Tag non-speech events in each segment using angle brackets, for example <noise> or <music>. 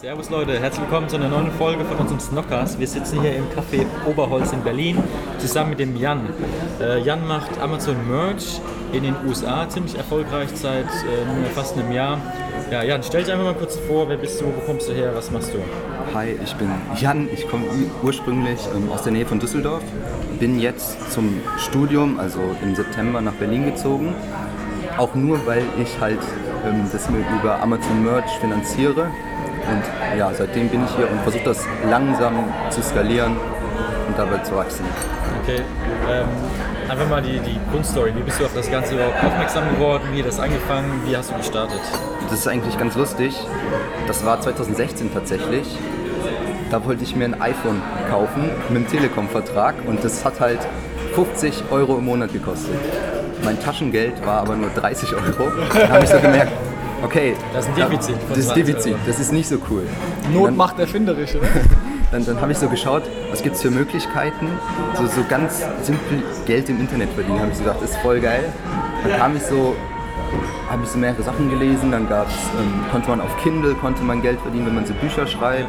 Servus Leute, herzlich willkommen zu einer neuen Folge von unserem Snockcast. Wir sitzen hier im Café Oberholz in Berlin zusammen mit dem Jan. Äh, Jan macht Amazon Merch in den USA, ziemlich erfolgreich seit äh, fast einem Jahr. Ja, Jan, stell dich einfach mal kurz vor, wer bist du, wo kommst du her, was machst du? Hi, ich bin Jan, ich komme ursprünglich ähm, aus der Nähe von Düsseldorf, bin jetzt zum Studium, also im September nach Berlin gezogen. Auch nur, weil ich halt ähm, das mir über Amazon Merch finanziere und ja, seitdem bin ich hier und versuche das langsam zu skalieren und dabei zu wachsen. Okay, ähm, einfach mal die, die Grundstory. Wie bist du auf das Ganze überhaupt aufmerksam geworden? Wie hat das angefangen? Wie hast du gestartet? Das ist eigentlich ganz lustig. Das war 2016 tatsächlich. Da wollte ich mir ein iPhone kaufen mit einem Telekom-Vertrag und das hat halt 50 Euro im Monat gekostet. Mein Taschengeld war aber nur 30 Euro. Da habe ich so gemerkt, okay. Das ist ein Defizit. Das ist Defizit, das ist nicht so cool. Not dann, macht erfinderisch, oder? <laughs> Dann, dann habe ich so geschaut, was gibt es für Möglichkeiten, so, so ganz simpel Geld im Internet verdienen. habe ich so gedacht, das ist voll geil. Dann kam ich so, habe ich so mehrere Sachen gelesen, dann gab's, ähm, konnte man auf Kindle konnte man Geld verdienen, wenn man so Bücher schreibt.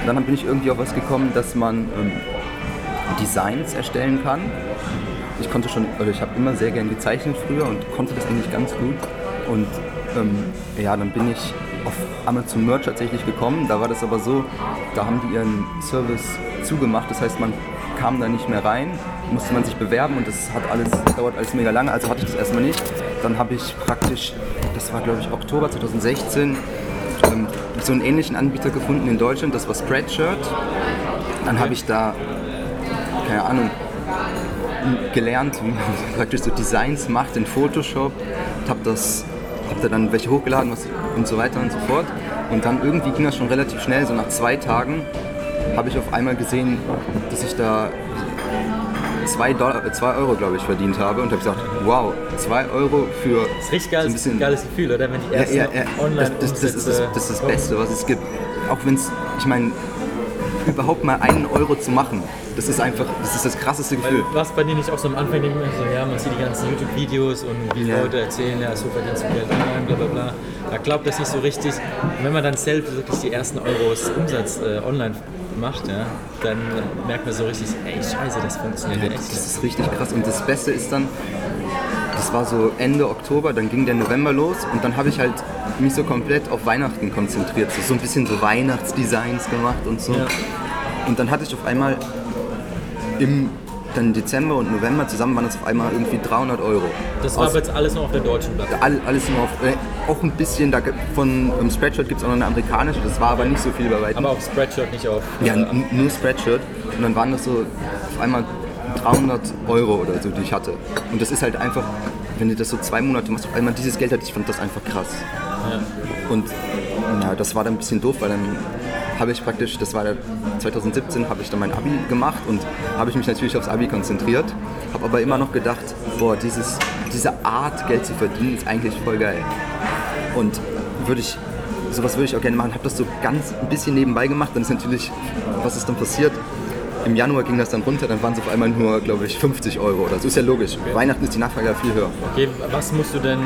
Und dann bin ich irgendwie auf was gekommen, dass man ähm, Designs erstellen kann. Ich konnte schon, oder ich habe immer sehr gern gezeichnet früher und konnte das eigentlich ganz gut. Und ähm, ja, dann bin ich auf Amazon Merch tatsächlich gekommen. Da war das aber so, da haben die ihren Service zugemacht. Das heißt, man kam da nicht mehr rein, musste man sich bewerben und das hat alles, dauert alles mega lange, also hatte ich das erstmal nicht. Dann habe ich praktisch, das war glaube ich Oktober 2016, ähm, so einen ähnlichen Anbieter gefunden in Deutschland, das war Spreadshirt. Dann habe ich da, keine Ahnung, gelernt, <laughs> wie man praktisch so Designs macht in Photoshop, habe das habe da dann welche hochgeladen was, und so weiter und so fort. Und dann irgendwie ging das schon relativ schnell, so nach zwei Tagen habe ich auf einmal gesehen, dass ich da 2 zwei Euro, glaube ich, verdient habe und habe gesagt, wow, 2 Euro für. Das ist richtig geiles, so ein bisschen, geiles Gefühl, oder? Wenn die ersten ja, ja, ja, online das, das, das, ist das, das, ist das Beste, was es gibt. Auch wenn es, ich meine, überhaupt mal einen Euro zu machen, das ist einfach, das ist das krasseste Gefühl. Was bei dir nicht auch so am Anfang denkt so, ja, man sieht die ganzen YouTube-Videos und wie ja. Leute erzählen, ja, so verdienst du Geld online, bla bla bla. Da glaubt das nicht so richtig. Und wenn man dann selbst wirklich die ersten Euros Umsatz äh, online macht, ja, dann merkt man so richtig, ey, scheiße, das funktioniert ja, echt. Das ist richtig krass. Und das Beste ist dann, das war so Ende Oktober, dann ging der November los und dann habe ich halt mich so komplett auf Weihnachten konzentriert, so, so ein bisschen so Weihnachtsdesigns gemacht und so. Ja. Und dann hatte ich auf einmal im dann Dezember und November zusammen waren es auf einmal irgendwie 300 Euro. Das war Aus, jetzt alles noch auf der deutschen Plattform? All, alles nur auf, äh, auch ein bisschen, da, von um, Spreadshirt gibt es auch noch eine amerikanische, das war aber nicht so viel bei weitem. Aber auf Spreadshirt, nicht auf... Ja, äh, nur Spreadshirt und dann waren das so auf einmal 300 Euro oder so, die ich hatte. Und das ist halt einfach, wenn du das so zwei Monate machst, auf einmal dieses Geld hat, ich fand das einfach krass. Ja. Und ja, das war dann ein bisschen doof, weil dann habe ich praktisch, das war 2017, habe ich dann mein Abi gemacht und habe ich mich natürlich aufs Abi konzentriert, habe aber immer noch gedacht, boah, dieses, diese Art Geld zu verdienen ist eigentlich voll geil. Und würde ich, sowas würde ich auch gerne machen, habe das so ganz ein bisschen nebenbei gemacht, dann ist natürlich, was ist dann passiert? Im Januar ging das dann runter, dann waren es auf einmal nur, glaube ich, 50 Euro oder so. Ist ja logisch. Okay. Weihnachten ist die Nachfrage ja viel höher. Okay, was musst du denn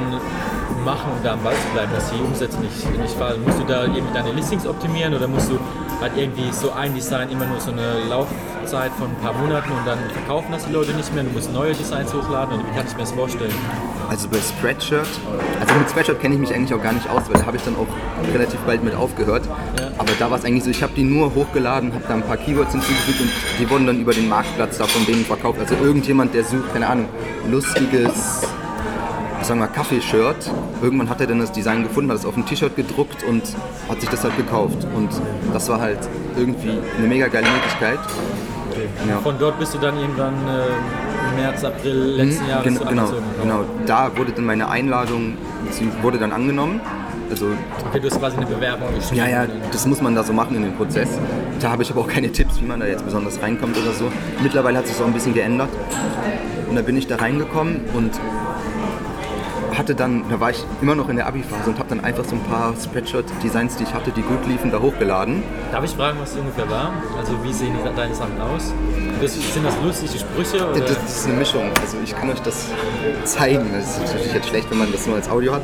machen, um da am Ball zu bleiben, dass die Umsätze nicht, nicht fallen? Musst du da irgendwie deine Listings optimieren oder musst du halt irgendwie so ein Design immer nur so eine Laufzeit von ein paar Monaten und dann verkaufen das die Leute nicht mehr, du musst neue Designs hochladen und wie kann ich mir das vorstellen? Also bei Spreadshirt, also mit Spreadshirt kenne ich mich eigentlich auch gar nicht aus, weil da habe ich dann auch relativ bald mit aufgehört. Ja. Aber da war es eigentlich so, ich habe die nur hochgeladen, habe da ein paar Keywords hinzugefügt und die wurden dann über den Marktplatz da von denen verkauft. Also irgendjemand, der sucht, keine Ahnung, lustiges sagen wir Kaffeeshirt. Irgendwann hat er dann das Design gefunden, hat es auf ein T-Shirt gedruckt und hat sich das halt gekauft. Und das war halt irgendwie eine mega geile Möglichkeit. Okay. Ja. Von dort bist du dann irgendwann äh, März, April letzten mhm, Jahres gen genau, genau, da wurde dann meine Einladung, wurde dann angenommen. Also, okay, du hast quasi eine Bewerbung geschrieben. Ja, ja, das muss man da so machen in dem Prozess. Da habe ich aber auch keine Tipps, wie man da jetzt besonders reinkommt oder so. Mittlerweile hat sich auch ein bisschen geändert. Und da bin ich da reingekommen und hatte dann, da war ich immer noch in der Abi-Phase und habe dann einfach so ein paar Spreadshirt-Designs, die ich hatte, die gut liefen, da hochgeladen. Darf ich fragen, was es ungefähr war? Also wie sehen deine Sachen aus? Das, sind das lustige Sprüche? Oder? Das ist eine Mischung. Also ich kann euch das zeigen. Das ist natürlich jetzt schlecht, wenn man das nur als Audio hat.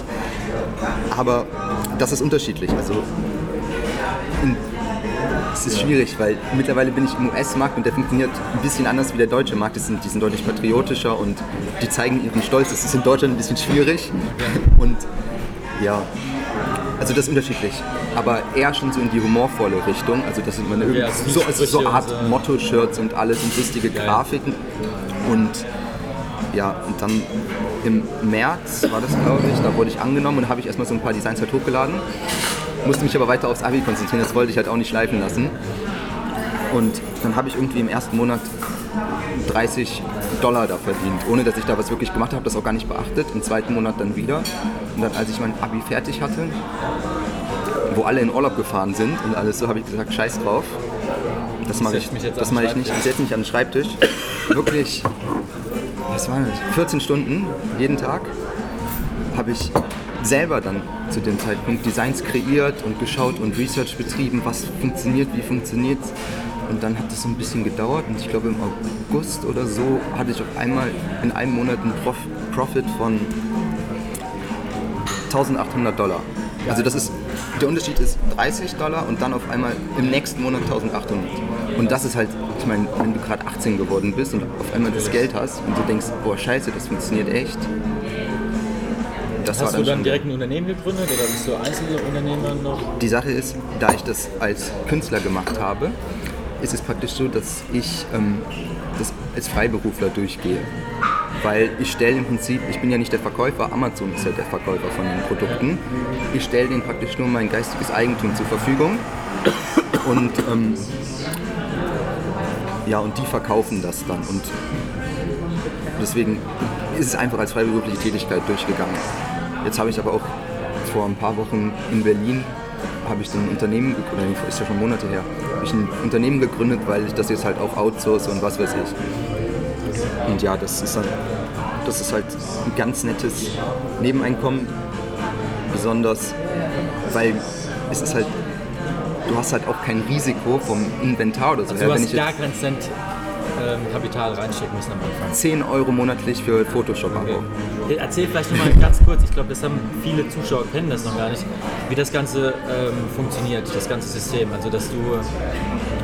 Aber das ist unterschiedlich. Also in, es ist schwierig, weil mittlerweile bin ich im US-Markt und der funktioniert ein bisschen anders wie der deutsche Markt. Die sind, die sind deutlich patriotischer und die zeigen ihren Stolz. Das ist in Deutschland ein bisschen schwierig. Und ja, also das ist unterschiedlich. Aber eher schon so in die humorvolle Richtung. Also das sind meine Ja, irgendwie so so, also so Art so. Motto-Shirts und alles und lustige Geil. Grafiken. Und ja, und dann im März war das, glaube ich, da wurde ich angenommen und habe ich erstmal so ein paar Designs halt hochgeladen. Musste mich aber weiter aufs Abi konzentrieren, das wollte ich halt auch nicht schleifen lassen. Und dann habe ich irgendwie im ersten Monat 30 Dollar da verdient, ohne dass ich da was wirklich gemacht habe, das auch gar nicht beachtet. Im zweiten Monat dann wieder. Und dann, als ich mein Abi fertig hatte, wo alle in Urlaub gefahren sind und alles so, habe ich gesagt, scheiß drauf. Das mache ich, das mache ich nicht. Ich setze mich an den Schreibtisch. Wirklich, was war das? 14 Stunden jeden Tag habe ich selber dann zu dem Zeitpunkt Designs kreiert und geschaut und Research betrieben, was funktioniert, wie funktioniert Und dann hat es so ein bisschen gedauert und ich glaube im August oder so hatte ich auf einmal in einem Monat einen Prof Profit von 1800 Dollar. Also das ist, der Unterschied ist 30 Dollar und dann auf einmal im nächsten Monat 1800. Und das ist halt, ich meine, wenn du gerade 18 geworden bist und auf einmal das Geld hast und du denkst, boah scheiße, das funktioniert echt. Das Hast du dann schon- direkt ein Unternehmen gegründet oder bist du Einzelunternehmer noch? Die Sache ist, da ich das als Künstler gemacht habe, ist es praktisch so, dass ich ähm, das als Freiberufler durchgehe. Weil ich stelle im Prinzip, ich bin ja nicht der Verkäufer, Amazon ist ja der Verkäufer von den Produkten. Ich stelle denen praktisch nur mein geistiges Eigentum zur Verfügung. Und ähm, ja, und die verkaufen das dann. Und deswegen ist es einfach als freiberufliche Tätigkeit durchgegangen. Jetzt habe ich aber auch vor ein paar Wochen in Berlin habe ich ein Unternehmen gegründet, ist ja schon Monate her, habe ich ein Unternehmen gegründet, weil ich das jetzt halt auch outsource und was weiß ich. Und ja, das ist dann, das ist halt ein ganz nettes Nebeneinkommen, besonders weil es ist halt, du hast halt auch kein Risiko vom Inventar oder so. Also du Wenn hast ich gar keinen Cent ähm, Kapital reinstecken müssen am Anfang. 10 Euro monatlich für Photoshop Okay. Abo. Erzähl vielleicht nochmal ganz kurz, ich glaube, das haben viele Zuschauer kennen das noch gar nicht, wie das Ganze ähm, funktioniert, das ganze System. Also dass du,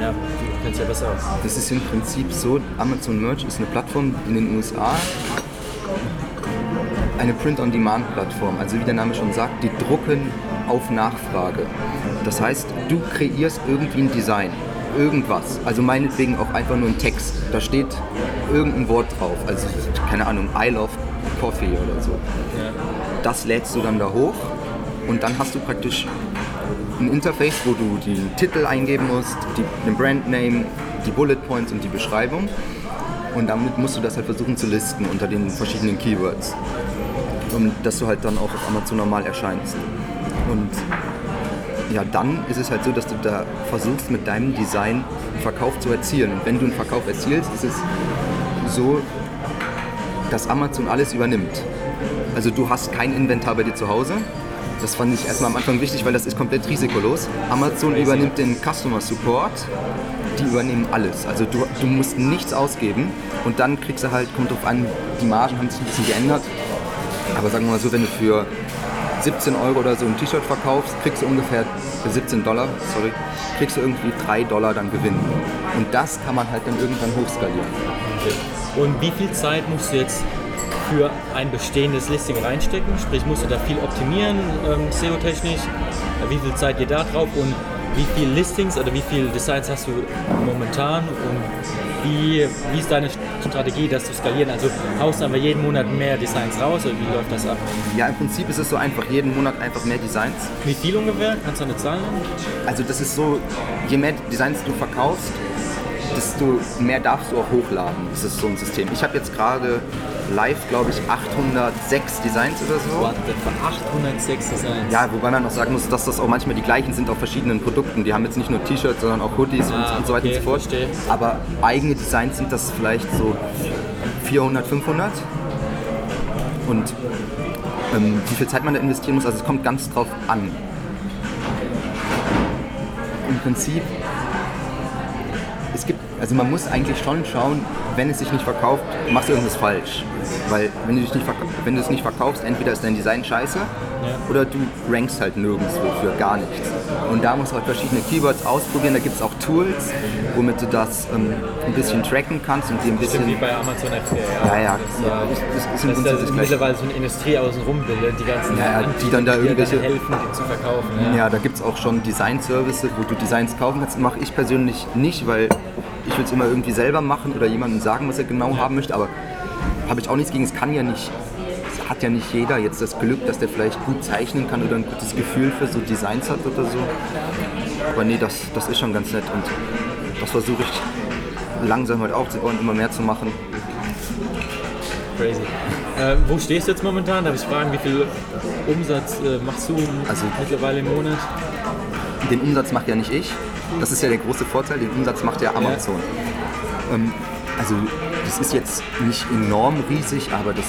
ja, du kennst ja besser aus. Das ist im Prinzip so, Amazon Merch ist eine Plattform in den USA, eine Print-on-Demand-Plattform. Also wie der Name schon sagt, die drucken auf Nachfrage. Das heißt, du kreierst irgendwie ein Design, irgendwas. Also meinetwegen auch einfach nur ein Text. Da steht irgendein Wort drauf. Also keine Ahnung, I love coffee oder so. Das lädst du dann da hoch und dann hast du praktisch ein Interface, wo du den Titel eingeben musst, die, den Brandname, die Bullet Points und die Beschreibung. Und damit musst du das halt versuchen zu listen unter den verschiedenen Keywords. Und dass du halt dann auch auf Amazon normal erscheinst. Und ja, dann ist es halt so, dass du da versuchst mit deinem Design einen Verkauf zu erzielen. Und wenn du einen Verkauf erzielst, ist es so, dass Amazon alles übernimmt. Also du hast kein Inventar bei dir zu Hause. Das fand ich erstmal am Anfang wichtig, weil das ist komplett risikolos. Amazon übernimmt den Customer Support. Die übernehmen alles. Also du, du musst nichts ausgeben und dann kriegst du halt, kommt drauf an, die Margen haben sich ein bisschen geändert. Aber sagen wir mal so, wenn du für 17 Euro oder so ein T-Shirt verkaufst, kriegst du ungefähr für 17 Dollar, sorry, kriegst du irgendwie 3 Dollar dann Gewinn. Und das kann man halt dann irgendwann hochskalieren. Und wie viel Zeit musst du jetzt für ein bestehendes Listing reinstecken? Sprich, musst du da viel optimieren, ähm, SEO-technisch? Äh, Wie viel Zeit geht da drauf und wie viele Listings oder wie viele Designs hast du momentan und wie, wie ist deine Strategie, das zu skalieren? Also haust du einfach jeden Monat mehr Designs raus oder wie läuft das ab? Ja, im Prinzip ist es so einfach, jeden Monat einfach mehr Designs. Wie viel ungefähr? Kannst du eine Zahl nennen? Also das ist so, je mehr Designs du verkaufst, desto mehr darfst du auch hochladen. Das ist so ein System. Ich habe jetzt gerade live, glaube ich, 806 Designs oder so. Warte, von 806 Designs. Ja, wobei man noch sagen muss, dass das auch manchmal die gleichen sind auf verschiedenen Produkten. Die haben jetzt nicht nur T-Shirts, sondern auch Hoodies Ah, und, und so weiter okay, und so fort. verstehe. Aber eigene Designs sind das vielleicht so 400, 500. Und ähm, wie viel Zeit man da investieren muss, also es kommt ganz drauf an. Im Prinzip, Also man muss eigentlich schon schauen, wenn es sich nicht verkauft, machst du irgendwas falsch. Weil wenn du, dich nicht wenn du es nicht verkaufst, entweder ist dein Design scheiße oder du rankst halt nirgendwo für gar nichts. Und da musst du halt verschiedene Keywords ausprobieren. Da gibt es auch Tools, womit du das ähm, ein bisschen tracken kannst und dir ein Stimmt wie bisschen... bei Amazon FBA. Ja, ja, Das, ist, ist, ist da das Gleiche. mittlerweile so eine Industrie außen rum bildet, die ganzen Ja, ja, die dann da irgendwelche- helfen, die zu verkaufen. Ja. Ja, da gibt es auch schon Design-Services, wo du Designs kaufen kannst. Mache ich persönlich nicht, weil ich will es immer irgendwie selber machen oder jemandem sagen, was er genau haben möchte. Aber habe ich auch nichts gegen. Es kann ja nicht, hat ja nicht jeder jetzt das Glück, dass der vielleicht gut zeichnen kann oder ein gutes Gefühl für so Designs hat oder so. Aber nee, das, das ist schon ganz nett und das versuche ich langsam halt aufzubauen, immer mehr zu machen. Crazy. Äh, wo stehst du jetzt momentan? Darf ich fragen, wie viel Umsatz äh, machst du Also- mittlerweile im Monat? Den Umsatz macht ja nicht ich. Das ist ja der große Vorteil. Den Umsatz macht ja Amazon. Ähm, also das ist jetzt nicht enorm riesig, aber das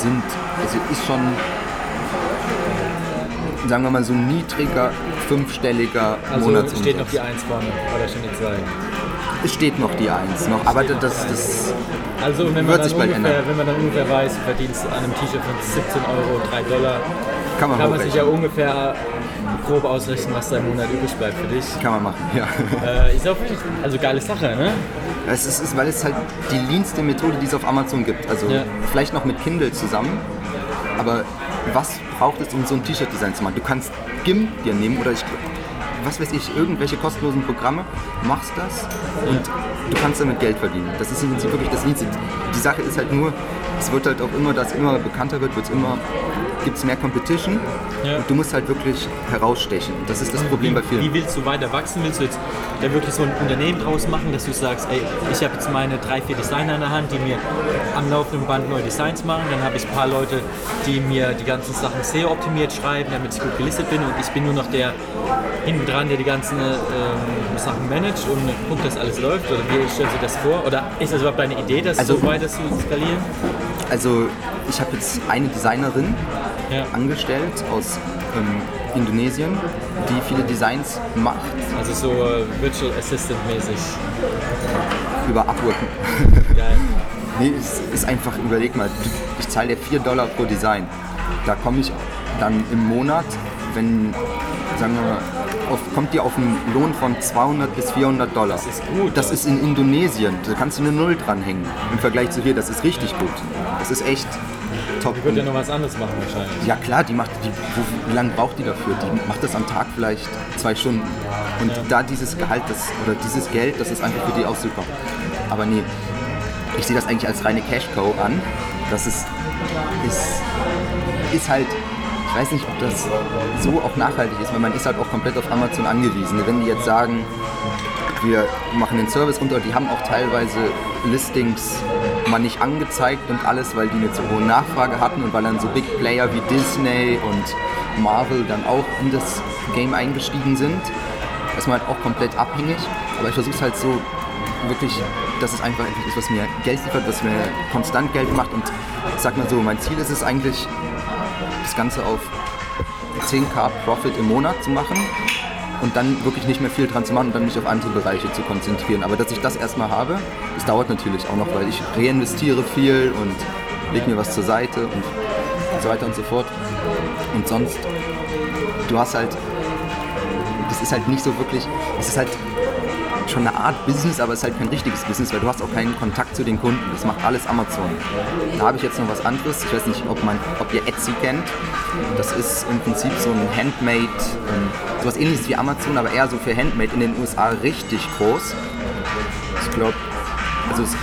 sind, also ist schon, sagen wir mal, so ein niedriger, fünfstelliger Also Monatsumsatz. steht noch die 1 vorne oder schon die 2? es steht noch die Eins noch, aber das, das, Also wenn man, Wird dann sich bald ungefähr, ändern. wenn man dann ungefähr weiß, du verdienst an einem T-Shirt von 17 Euro 3 Dollar, kann man kann man sich ja ungefähr grob ausrechnen, was da im Monat übrig bleibt für dich. Kann man machen, ja. Äh, ist auch also geile Sache, ne? Es ist, ist, weil es halt die leanste Methode, die es auf Amazon gibt. Also Ja. vielleicht noch mit Kindle zusammen. Aber was braucht es, um so ein T-Shirt-Design zu machen? Du kannst GIMP dir nehmen oder ich, was weiß ich, irgendwelche kostenlosen Programme, machst das und du kannst damit Geld verdienen. Das ist im Prinzip wirklich das Leanste. Die Sache ist halt nur, es wird halt auch immer, dass immer bekannter wird, wird's immer, gibt es mehr Competition Ja. und du musst halt wirklich herausstechen. Das ist das Problem bei vielen. Wie willst du weiter wachsen? Willst du jetzt da wirklich so ein Unternehmen draus machen, dass du sagst, ey, ich habe jetzt meine drei, vier Designer in der Hand, die mir am laufenden Band neue Designs machen. Dann habe ich ein paar Leute, die mir die ganzen Sachen SEO optimiert schreiben, damit ich gut gelistet bin. Und ich bin nur noch der hinten dran, der die ganzen ähm, Sachen managt und guckt, dass alles läuft. Oder wie stellst du das vor? Oder ist das überhaupt deine Idee, das Also- so weiter zu skalieren? Also ich habe jetzt eine Designerin, Ja. angestellt aus ähm, Indonesien, die viele Designs macht Also so äh, Virtual Assistant mäßig. über Upwork. Geil. <laughs> nee, es ist einfach, überleg mal, ich zahle dir 4 Dollar pro Design. Da komme ich dann im Monat, wenn, sagen wir mal, auf, kommt dir auf einen Lohn von 200 bis 400 Dollar. Das ist gut, Das ist in Indonesien. Da kannst du eine Null dranhängen. Im Vergleich zu hier, das ist richtig gut. Das ist echt top. Ich würde ja noch was anderes machen wahrscheinlich. Ja klar, die macht, die, wo, wie lange braucht die dafür? Die macht das am Tag vielleicht zwei Stunden. Und da dieses Gehalt, das, oder dieses Geld, das ist einfach für die auch super. Aber nee, ich sehe das eigentlich als reine Cash-Cow an. Das ist, ist, ist halt, weiß nicht, ob das so auch nachhaltig ist, weil man ist halt auch komplett auf Amazon angewiesen. Wenn die jetzt sagen, wir machen den Service runter, die haben auch teilweise Listings mal nicht angezeigt und alles, weil die eine zu hohe Nachfrage hatten und weil dann so Big Player wie Disney und Marvel dann auch in das Game eingestiegen sind. Ist man halt auch komplett abhängig, aber ich versuche es halt so wirklich, dass es einfach etwas ist, was mir Geld liefert, was mir konstant Geld macht und ich sag mal so, mein Ziel ist es eigentlich, das Ganze auf 10k Profit im Monat zu machen und dann wirklich nicht mehr viel dran zu machen und dann mich auf andere Bereiche zu konzentrieren. Aber dass ich das erstmal habe, das dauert natürlich auch noch, weil ich reinvestiere viel und lege mir was zur Seite und so weiter und so fort. Und sonst, du hast halt, das ist halt nicht so wirklich, es ist halt schon eine Art Business, aber es ist halt kein richtiges Business, weil du hast auch keinen Kontakt zu den Kunden. Das macht alles Amazon. Da habe ich jetzt noch was anderes. Ich weiß nicht, ob, man, ob ihr Etsy kennt. Das ist im Prinzip so ein Handmade, ähm, sowas ähnliches wie Amazon, aber eher so für Handmade in den USA richtig groß. Ich glaube, also ist,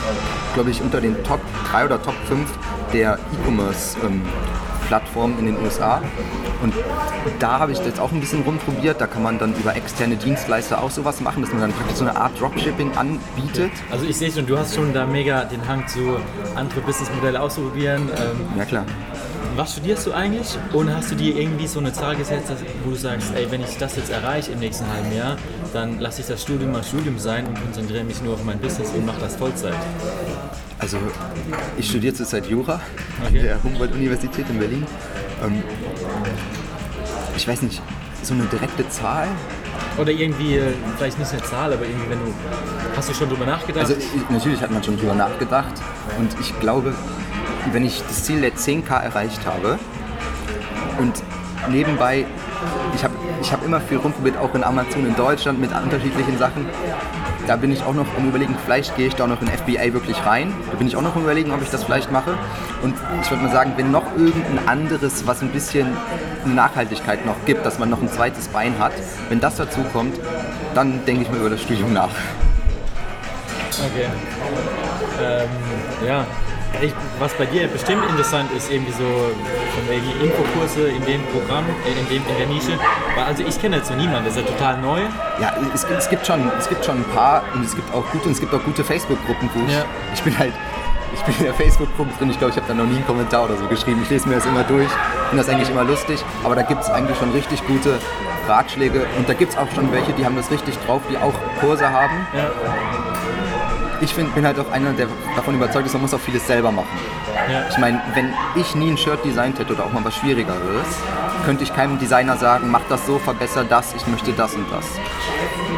glaube ich, unter den Top 3 oder Top 5 der E-Commerce ähm, Plattformen in den USA. Und da habe ich jetzt auch ein bisschen rumprobiert. Da kann man dann über externe Dienstleister auch sowas machen, dass man dann praktisch so eine Art Dropshipping anbietet. Also ich sehe schon, du hast schon da mega den Hang zu andere Businessmodelle auszuprobieren. Ähm, Ja klar. was studierst du eigentlich? Und hast du dir irgendwie so eine Zahl gesetzt, wo du sagst, ey, wenn ich das jetzt erreiche im nächsten halben Jahr, dann lasse ich das Studium mal Studium sein und konzentriere mich nur auf mein Business und mache das Vollzeit. Also ich studiere zurzeit Jura Okay. an der Humboldt-Universität in Berlin. Ähm, ich weiß nicht, so eine direkte Zahl Oder irgendwie, äh, vielleicht nicht eine Zahl, aber irgendwie, wenn du. Hast du schon drüber nachgedacht? Also ich, natürlich hat man schon drüber nachgedacht und ich glaube, wenn ich das Ziel der 10k erreicht habe und nebenbei, ich habe ich hab immer viel rumprobiert, auch in Amazon in Deutschland mit unterschiedlichen Sachen. Da bin ich auch noch am überlegen, vielleicht gehe ich da noch in FBA wirklich rein. Da bin ich auch noch am überlegen, ob ich das vielleicht mache. Und ich würde mal sagen, wenn noch irgendein anderes, was ein bisschen Nachhaltigkeit noch gibt, dass man noch ein zweites Bein hat, wenn das dazu kommt, dann denke ich mir über das Studium nach. Okay. Ähm, ja. Ich, was bei dir bestimmt interessant ist, irgendwie so wegen Infokurse in dem Programm, äh, in, dem, in der Nische. Weil also ich kenne jetzt so niemanden, das ist ja total neu. Ja, es, es, gibt schon, es gibt schon ein paar und es gibt auch gute und es gibt auch gute Facebook-Gruppen, wo ich, Ja. ich bin halt, ich bin in der Facebook-Gruppe drin, ich glaube, ich habe da noch nie einen Kommentar oder so geschrieben. Ich lese mir das immer durch, finde das eigentlich immer lustig, aber da gibt es eigentlich schon richtig gute Ratschläge und da gibt es auch schon welche, die haben das richtig drauf, die auch Kurse haben. Ja. Ich find, bin halt auch einer, der davon überzeugt ist, man muss auch vieles selber machen. Ja. Ich meine, wenn ich nie ein Shirt designt hätte oder auch mal was Schwierigeres, könnte ich keinem Designer sagen, mach das so, verbessere das, ich möchte das und das.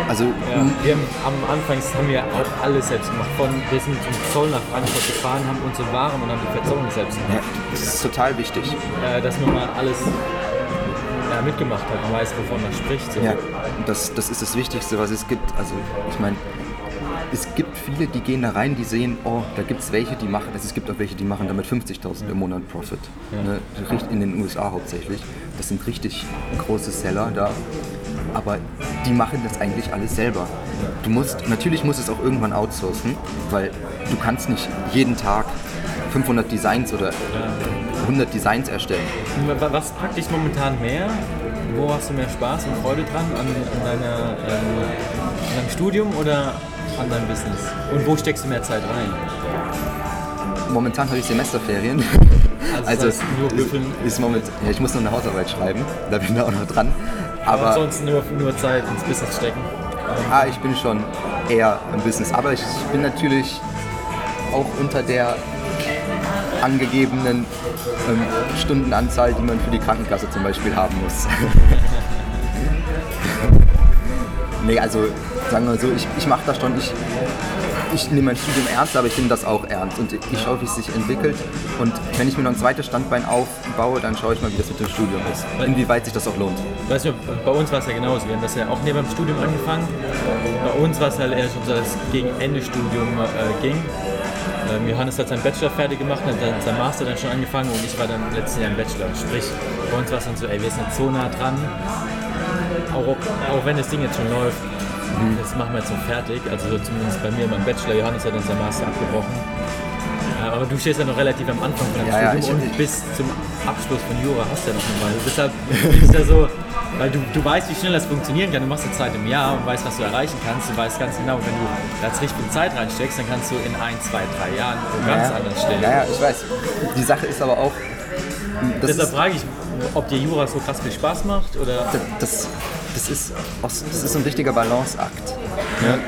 Also, Ja, wir haben am Anfang haben wir auch alles selbst gemacht. Von, wir sind zum Zoll nach Frankfurt gefahren, haben unsere Waren und haben die Verzollung selbst gemacht. ja, das ist total wichtig. Äh, dass man mal alles ja, mitgemacht hat und weiß, wovon man spricht. So. Ja, das, das ist das Wichtigste, was es gibt. Also, ich meine, es gibt viele, die gehen da rein, die sehen, oh, da gibt es welche, die machen, also es gibt auch welche, die machen damit 50.000 im Monat Profit. Ne? In den USA hauptsächlich. Das sind richtig große Seller da. Aber die machen das eigentlich alles selber. Du musst, natürlich musst du es auch irgendwann outsourcen, weil du kannst nicht jeden Tag 500 Designs oder 100 Designs erstellen. Wa- Was packt dich momentan mehr? Wo hast du mehr Spaß und Freude dran? An, an, deiner, ähm, an deinem Studium oder an deinem Business? Und wo steckst du mehr Zeit rein? Momentan habe ich Semesterferien. Also büffeln. ist, ist moment, ja, ich muss noch eine Hausarbeit schreiben, da bin ich auch noch dran. Aber ansonsten nur, nur Zeit ins Business stecken. ah, ich bin schon eher im Business. Aber ich bin natürlich auch unter der angegebenen ähm, Stundenanzahl, die man für die Krankenkasse zum Beispiel haben muss. <laughs> nee, also sagen wir so, ich, ich mache das schon. Ich, ich nehme mein Studium ernst, aber ich nehme das auch ernst. Und ich schaue, wie es sich entwickelt. Und wenn ich mir noch ein zweites Standbein aufbaue, dann schaue ich mal, wie das mit dem Studium ist. Inwieweit sich das auch lohnt. Weißt du, bei uns war es ja genauso. Wir haben das ja auch neben dem Studium angefangen. Bei uns war es halt eher schon so, dass es gegen Ende Studium äh, ging. Ähm, Johannes hat seinen Bachelor fertig gemacht, hat dann sein Master dann schon angefangen und ich war dann im letzten Jahr im Bachelor. Sprich, bei uns war es dann so, ey, wir sind so nah dran. Auch, auch wenn das Ding jetzt schon läuft, das machen wir jetzt so fertig. Also so zumindest bei mir, mein Bachelor, Johannes hat sein Master abgebrochen. Ja, aber du stehst ja noch relativ am Anfang von deinem Ja, ja, Studium ich- und bis zum Abschluss von Jura hast du ja noch eine Weile. Deshalb ist ja so, weil du, du weißt, wie schnell das funktionieren kann. Du machst eine Zeit im Jahr und weißt, was du erreichen kannst. Du weißt ganz genau, wenn du da jetzt richtig viel Zeit reinsteckst, dann kannst du in ein, zwei, drei Jahren wo ganz ja, anders stehen. Ja, ja, ich weiß. Die Sache ist aber auch, Deshalb frage ich, ob dir Jura so krass viel Spaß macht oder. das, das, ist, aus- das ist ein richtiger Balanceakt. Ne?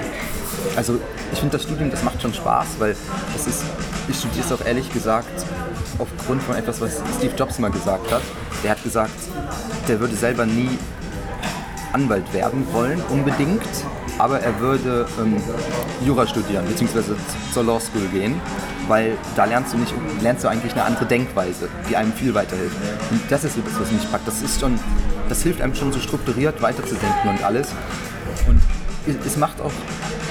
Also ich finde das Studium, das macht schon Spaß, weil das ist, ich studiere es auch ehrlich gesagt aufgrund von etwas, was Steve Jobs mal gesagt hat. Der hat gesagt, der würde selber nie Anwalt werden wollen, unbedingt, aber er würde ähm, Jura studieren, beziehungsweise zur Law School gehen, weil da lernst du, nicht, lernst du eigentlich eine andere Denkweise, die einem viel weiterhilft. Und das ist das, was mich packt. Das ist schon, das hilft einem schon so strukturiert weiterzudenken und alles. Und es- macht auch,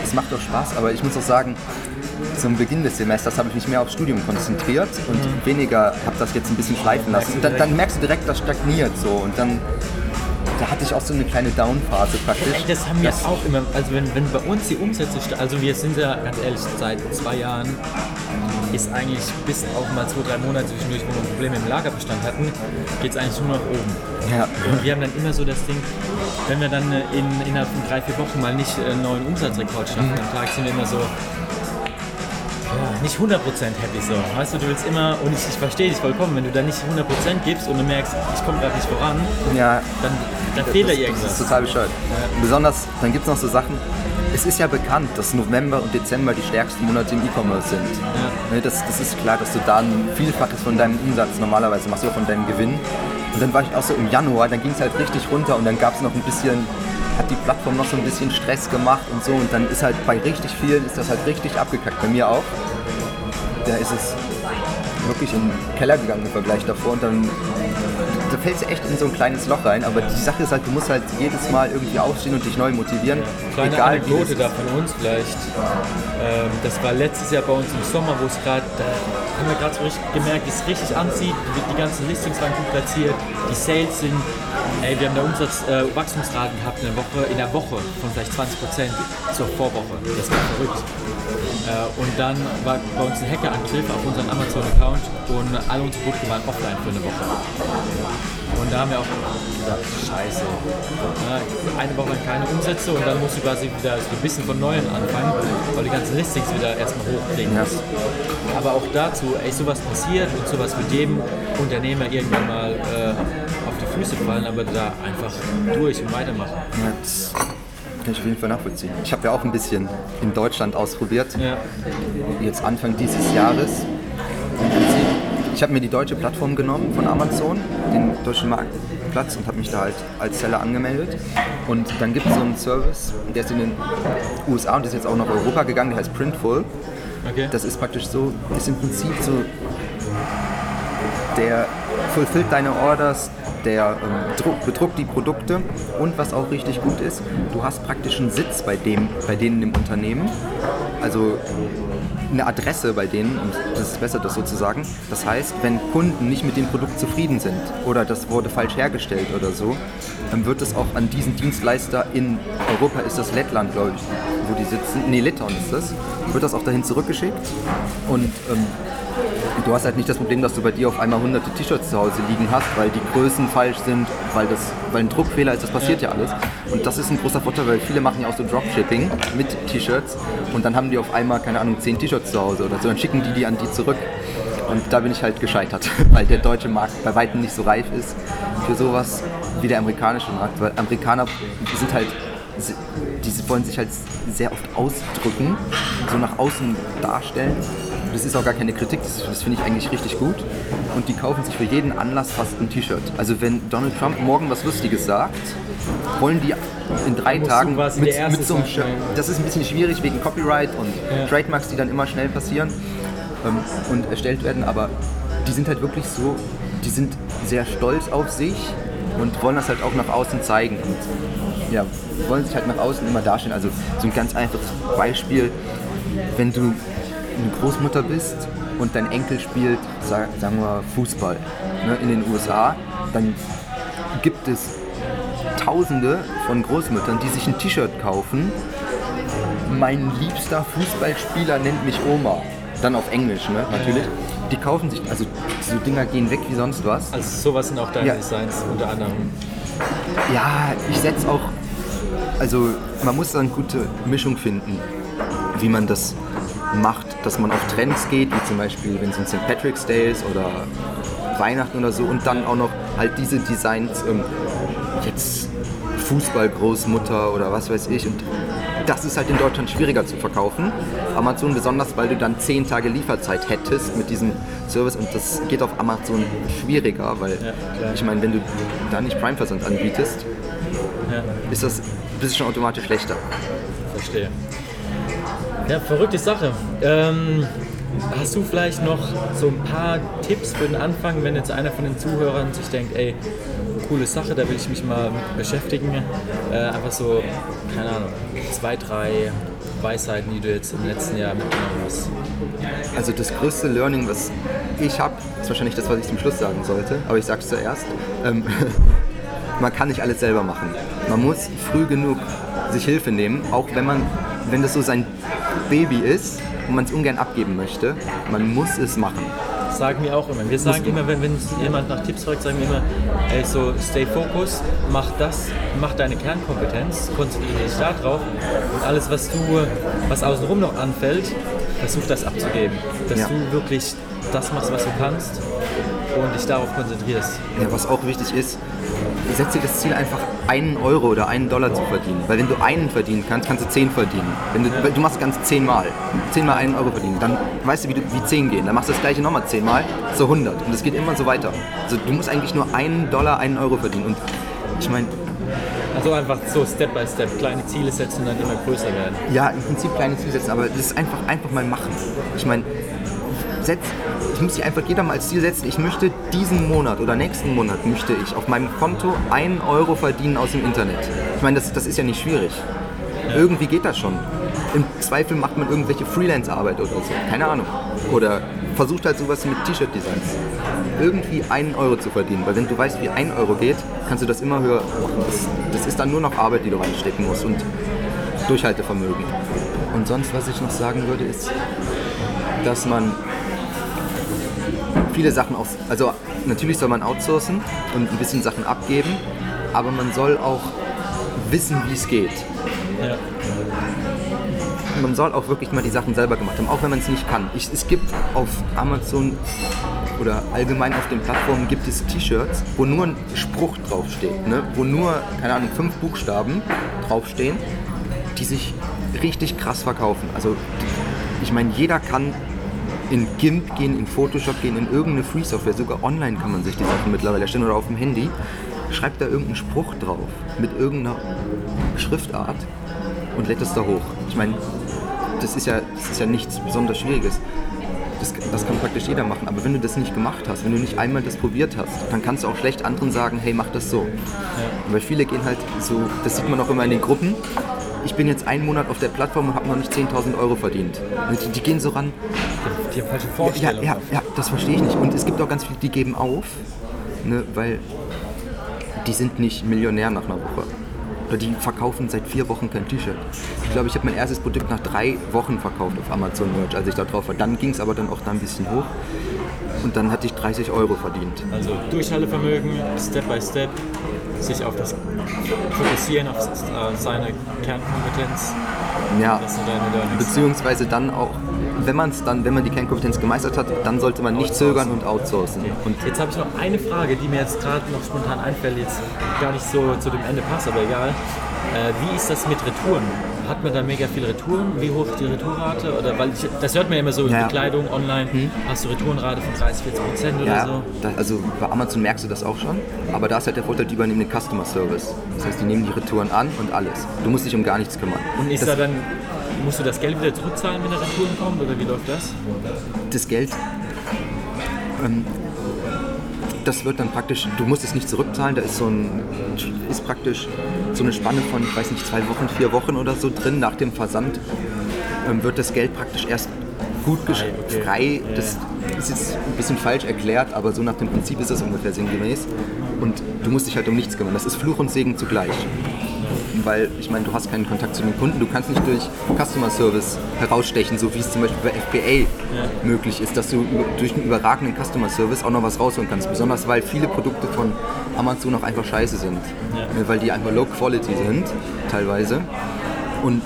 es macht auch Spaß, aber ich muss auch sagen, zum Beginn des Semesters habe ich mich mehr aufs Studium konzentriert und weniger habe das jetzt ein bisschen schleifen lassen. Dann, dann merkst du direkt, das stagniert so und dann da hatte ich auch so eine kleine Down-Phase praktisch. Ey, das haben wir Das- auch immer, also wenn, wenn bei uns die Umsätze, also wir sind ja ganz ehrlich, seit zwei Jahren ist eigentlich bis auf mal zwei, drei Monate zwischendurch, wo wir Probleme im Lagerbestand hatten, geht es eigentlich nur nach oben. Ja. Und wir haben dann immer so das Ding, wenn wir dann äh, in, innerhalb von drei, vier Wochen mal nicht äh, einen neuen Umsatzrekord schaffen am Tag, sind wir immer so, ja, nicht 100% happy so. Weißt du, du willst immer, und ich, ich verstehe dich vollkommen, wenn du dann nicht 100% gibst und du merkst, ich komme gerade nicht voran, ja, dann, dann fehlt da das, irgendwas. das ist total bescheuert. Besonders, dann gibt es noch so Sachen, es ist ja bekannt, dass November und Dezember die stärksten Monate im E-Commerce sind. Ne, das, das ist klar, dass du da ein Vielfaches von deinem Umsatz normalerweise machst, oder von deinem Gewinn. Und dann war ich auch so im Januar, dann ging es halt richtig runter und dann gab es noch ein bisschen hat die Plattform noch so ein bisschen Stress gemacht und so und dann ist halt bei richtig vielen ist das halt richtig abgekackt. Bei mir auch. Da ist es wirklich in den Keller gegangen im Vergleich davor und dann da fällst du echt in so ein kleines Loch rein, aber die Sache ist halt, du musst halt jedes Mal irgendwie aufstehen und dich neu motivieren. Kleine egal Anekdote da von uns vielleicht. Ähm, das war letztes Jahr bei uns im Sommer, wo es gerade, da haben wir gerade so richtig gemerkt, wie es richtig anzieht. Die, die ganzen Listings waren gut platziert, die Sales sind, ey, wir haben da Umsatz, äh, gehabt in der Woche, in der Woche von vielleicht 20 Prozent zur Vorwoche. Das war verrückt. Äh, und dann war bei uns ein Hackerangriff auf unseren Amazon-Account und alle unsere Produkte waren offline für eine Woche. Und da haben wir auch gesagt, scheiße. Ja, eine Woche keine Umsätze und dann musst du quasi wieder so ein bisschen von Neuem anfangen, weil die ganzen Listings wieder erstmal hochkriegen Ja. musst. Aber auch dazu, ey, sowas passiert und sowas wird jedem Unternehmer irgendwann mal äh, Füße fallen, aber da einfach durch und weitermachen. Das kann ich auf jeden Fall nachvollziehen. Ich habe ja auch ein bisschen in Deutschland ausprobiert. Ja. Jetzt Anfang dieses Jahres. Ich habe mir die deutsche Plattform genommen von Amazon, den deutschen Marktplatz und habe mich da halt als Seller angemeldet. Und dann gibt es so einen Service, der ist in den USA und ist jetzt auch nach Europa gegangen, der heißt Printful. Okay. Das ist praktisch so, ist im Prinzip so, der fulfillt deine Orders, der ähm, druck, bedruckt die Produkte und was auch richtig gut ist, du hast praktisch einen Sitz bei, dem, bei denen im Unternehmen, also eine Adresse bei denen, und das ist besser, das so zu sagen. Das heißt, wenn Kunden nicht mit dem Produkt zufrieden sind oder das wurde falsch hergestellt oder so, dann wird es auch an diesen Dienstleister in Europa, ist das Lettland, glaube ich, wo die sitzen, nee, Litauen ist das, wird das auch dahin zurückgeschickt und ähm, Du hast halt nicht das Problem, dass du bei dir auf einmal hunderte T-Shirts zu Hause liegen hast, weil die Größen falsch sind, weil, das, weil ein Druckfehler ist, das passiert ja. alles. Und das ist ein großer Vorteil, weil viele machen ja auch so Dropshipping mit T-Shirts und dann haben die auf einmal, keine Ahnung, zehn T-Shirts zu Hause oder so, dann schicken die die an die zurück. Und da bin ich halt gescheitert, <laughs> weil der deutsche Markt bei weitem nicht so reif ist für sowas wie der amerikanische Markt, weil Amerikaner sind halt die wollen sich halt sehr oft ausdrücken, so nach außen darstellen. Das ist auch gar keine Kritik, das, das finde ich eigentlich richtig gut. Und die kaufen sich für jeden Anlass fast ein T-Shirt. Also wenn Donald Trump morgen was Lustiges sagt, wollen die in drei Tagen mit, mit so einem Shirt. Das ist ein bisschen schwierig wegen Copyright und Ja. Trademarks, die dann immer schnell passieren ähm, und erstellt werden. Aber die sind halt wirklich so, die sind sehr stolz auf sich und wollen das halt auch nach außen zeigen. Und ja, wollen sich halt nach außen immer darstellen. Also so ein ganz einfaches Beispiel, wenn du eine Großmutter bist und dein Enkel spielt, sag, sagen wir Fußball ne, in den USA, dann gibt es Tausende von Großmüttern, die sich ein T-Shirt kaufen. Mein liebster Fußballspieler nennt mich Oma. Dann auf Englisch, ne, natürlich. Die kaufen sich, also diese Dinger gehen weg wie sonst was. Also sowas sind auch deine Ja. Designs unter anderem. Ja, ich setze auch, also man muss da eine gute Mischung finden, wie man das macht, dass man auf Trends geht, wie zum Beispiel, wenn es ein St. Patrick's Day ist oder Weihnachten oder so und dann auch noch halt diese Designs, ähm, jetzt Fußballgroßmutter oder was weiß ich und das ist halt in Deutschland schwieriger zu verkaufen. Amazon besonders, weil du dann 10 Tage Lieferzeit hättest mit diesem Service und das geht auf Amazon schwieriger, weil klar. ich meine, wenn du da nicht Prime-Versand anbietest, Ja. ist das bist du schon automatisch schlechter. Verstehe. Ja, verrückte Sache. Ähm, hast du vielleicht noch so ein paar Tipps für den Anfang, wenn jetzt einer von den Zuhörern sich denkt, ey, coole Sache, da will ich mich mal mit beschäftigen. Äh, einfach so, keine Ahnung, zwei, drei Weisheiten, die du jetzt im letzten Jahr mitgenommen hast. Also das größte Learning, was ich habe, ist wahrscheinlich das, was ich zum Schluss sagen sollte, aber ich sage es zuerst. Ähm, <laughs> man kann nicht alles selber machen. Man muss früh genug sich Hilfe nehmen, auch wenn man, wenn das so sein Baby ist und man es ungern abgeben möchte. Man muss es machen. sagen wir auch immer. Wir sagen immer, wenn, wenn jemand nach Tipps fragt, sagen wir immer, ey, so stay focused, mach das, mach deine Kernkompetenz, konzentriere dich da drauf und alles, was du, was außenrum noch anfällt, versuch das abzugeben. Dass Ja. du wirklich das machst, was du kannst und dich darauf konzentrierst. Ja, was auch wichtig ist, setz dir das Ziel einfach einen Euro oder einen Dollar zu verdienen. Weil wenn du einen verdienen kannst, kannst du zehn verdienen. Wenn du, du machst ganz zehnmal, zehnmal einen Euro verdienen, dann weißt du, wie, du, wie zehn gehen. Dann machst du das gleiche nochmal zehnmal, so 100. Und es geht immer so weiter. Also du musst eigentlich nur einen Dollar, einen Euro verdienen. Und ich meine, Also einfach so Step by Step, kleine Ziele setzen und dann immer größer werden. Ja, im Prinzip kleine Ziele setzen, aber das ist einfach, einfach mal machen. Ich meine, setz, ich muss sich einfach jeder mal als Ziel setzen, ich möchte diesen Monat oder nächsten Monat möchte ich auf meinem Konto einen Euro verdienen aus dem Internet. Ich meine, das, das ist ja nicht schwierig. Irgendwie geht das schon. Im Zweifel macht man irgendwelche Freelance-Arbeit oder so. Keine Ahnung. Oder versucht halt sowas mit T-Shirt-Designs. Irgendwie einen Euro zu verdienen. Weil wenn du weißt, wie ein Euro geht, kannst du das immer höher machen. Das, das ist dann nur noch Arbeit, die du reinstecken musst und Durchhaltevermögen. Und sonst, was ich noch sagen würde, ist, dass man viele Sachen aus, also natürlich soll man outsourcen und ein bisschen Sachen abgeben, aber man soll auch wissen, wie es geht. Ja. Man soll auch wirklich mal die Sachen selber gemacht haben, auch wenn man es nicht kann. Ich, es gibt auf Amazon oder allgemein auf den Plattformen gibt es T-Shirts, wo nur ein Spruch draufsteht, ne? wo nur, keine Ahnung, fünf Buchstaben draufstehen, die sich richtig krass verkaufen. Also ich meine, jeder kann in GIMP gehen, in Photoshop gehen, in irgendeine Free-Software, sogar online kann man sich die Sachen mittlerweile erstellen oder auf dem Handy, schreibt da irgendeinen Spruch drauf mit irgendeiner Schriftart und lädt es da hoch. Ich meine, das ist ja, das ist ja nichts besonders Schwieriges. Das, das kann praktisch jeder machen. Aber wenn du das nicht gemacht hast, wenn du nicht einmal das probiert hast, dann kannst du auch schlecht anderen sagen, hey, mach das so. Weil viele gehen halt so, das sieht man auch immer in den Gruppen, ich bin jetzt einen Monat auf der Plattform und habe noch nicht 10.000 Euro verdient. Die, die gehen so ran, Die haben falsche ja, Vorstellungen. ja, ja, das verstehe ich nicht. Und es gibt auch ganz viele, die geben auf, ne, weil die sind nicht Millionär nach einer Woche. Oder die verkaufen seit vier Wochen kein T-Shirt. Ich glaube, ich habe mein erstes Produkt nach drei Wochen verkauft auf Amazon Merch, als ich da drauf war. Dann ging es aber dann auch da ein bisschen hoch. Und dann hatte ich 30 Euro verdient. Also Durchhaltevermögen, Step by Step, sich auf das fokussieren, auf äh, seine Kernkompetenz. Ja, beziehungsweise dann auch, wenn man es dann, wenn man die Kernkompetenz gemeistert hat, dann sollte man nicht zögern und outsourcen. Und Jetzt habe ich noch eine Frage, die mir jetzt gerade noch spontan einfällt, jetzt gar nicht so zu dem Ende passt, aber egal. Äh, wie ist das mit Retouren? Hat man da mega viele Retouren? Wie hoch ist die Retourrate? Oder weil ich, das hört man ja immer so in Ja. Hm. Bekleidung online. Hast du Retourenrate von 30, 40 Prozent oder Ja, so? da, also bei Amazon merkst du das auch schon, aber da ist halt der Vorteil, die übernehmen den Customer Service. Das heißt, die nehmen die Retouren an und alles. Du musst dich um gar nichts kümmern. Und ist das, da dann, musst du das Geld wieder zurückzahlen, wenn da Retouren kommt oder wie läuft das? das Geld, ähm, das wird dann praktisch, du musst es nicht zurückzahlen, da ist so ein, ist praktisch so eine Spanne von, ich weiß nicht, zwei Wochen, vier Wochen oder so drin. Nach dem Versand ähm, wird das Geld praktisch erst gut Frei, okay. frei. Das ist jetzt ein bisschen falsch erklärt, aber so nach dem Prinzip ist das ungefähr sinngemäß. Und du musst dich halt um nichts kümmern. Das ist Fluch und Segen zugleich. Weil, ich meine, du hast keinen Kontakt zu den Kunden, du kannst nicht durch Customer Service herausstechen, so wie es zum Beispiel bei FBA möglich ist, dass du durch einen überragenden Customer Service auch noch was rausholen kannst. Besonders weil viele Produkte von Amazon auch einfach scheiße sind. Ne, Weil die einfach Low Quality sind, teilweise. Und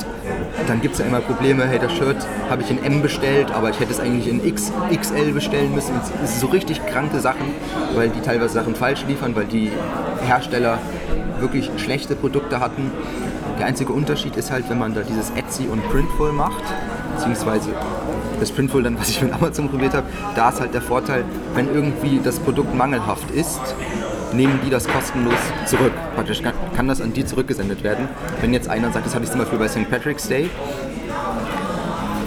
dann gibt es ja immer Probleme, hey, das Shirt habe ich in M bestellt, aber ich hätte es eigentlich in X, XL bestellen müssen. Es ist so richtig kranke Sachen, weil die teilweise Sachen falsch liefern, weil die Hersteller wirklich schlechte Produkte hatten. Der einzige Unterschied ist halt, wenn man da dieses Etsy und Printful macht, beziehungsweise das Printful dann, was ich mit Amazon probiert habe, da ist halt der Vorteil, wenn irgendwie das Produkt mangelhaft ist, nehmen die das kostenlos zurück. Praktisch kann, das an die zurückgesendet werden. Wenn jetzt einer sagt, das hatte ich zum Beispiel bei St. Patrick's Day,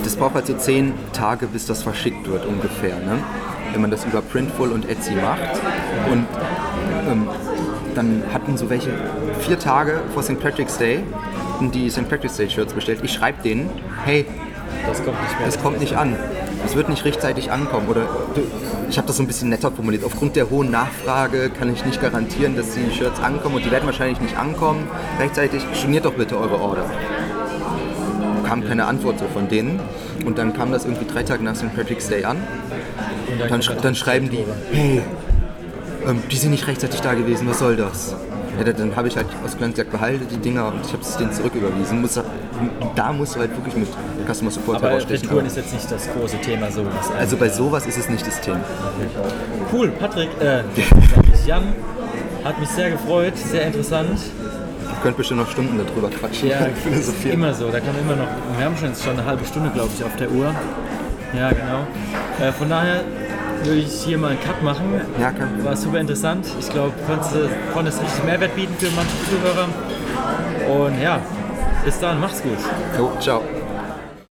das braucht halt so zehn Tage, bis das verschickt wird ungefähr. Ne? Wenn man das über Printful und Etsy macht. Und ähm, dann hatten so welche vier Tage vor St. Patrick's Day die St. Patrick's Day Shirts bestellt. Ich schreibe denen, hey, Das kommt nicht mehr. es kommt nicht an. Es wird nicht rechtzeitig ankommen. Oder ich habe das so ein bisschen netter formuliert. Aufgrund der hohen Nachfrage kann ich nicht garantieren, dass die Shirts ankommen und die werden wahrscheinlich nicht ankommen. Rechtzeitig storniert doch bitte eure Order. Kam keine Antwort so von denen. Und dann kam das irgendwie drei Tage nach St. Patrick's Day an. Und Dann, dann schreiben die, hey, ähm, die sind nicht rechtzeitig da gewesen, was soll das? Ja, dann- habe ich halt aus Glanz gesagt, behalte die Dinger und ich habe es denen zurücküberwiesen. Muss, da musst du halt wirklich mit Customer Support Aber herausstechen. Retouren ist jetzt nicht das große Thema so. was Also bei sowas ist es nicht das Thema. Cool, Patrick, äh, <laughs> Jan, hat mich sehr gefreut, sehr interessant. Ihr könnt bestimmt noch Stunden darüber quatschen. Ja, <laughs> philosophieren. immer so, da kann man immer noch, wir haben schon jetzt schon eine halbe Stunde, glaube ich, auf der Uhr. Ja, genau. Äh, von daher würde ich hier mal einen Cut machen. Ja, Problem. War super interessant. Ich glaube, du konntest richtig Mehrwert bieten für manche Zuhörer. Und ja, bis dann, macht's gut. Jo, ciao.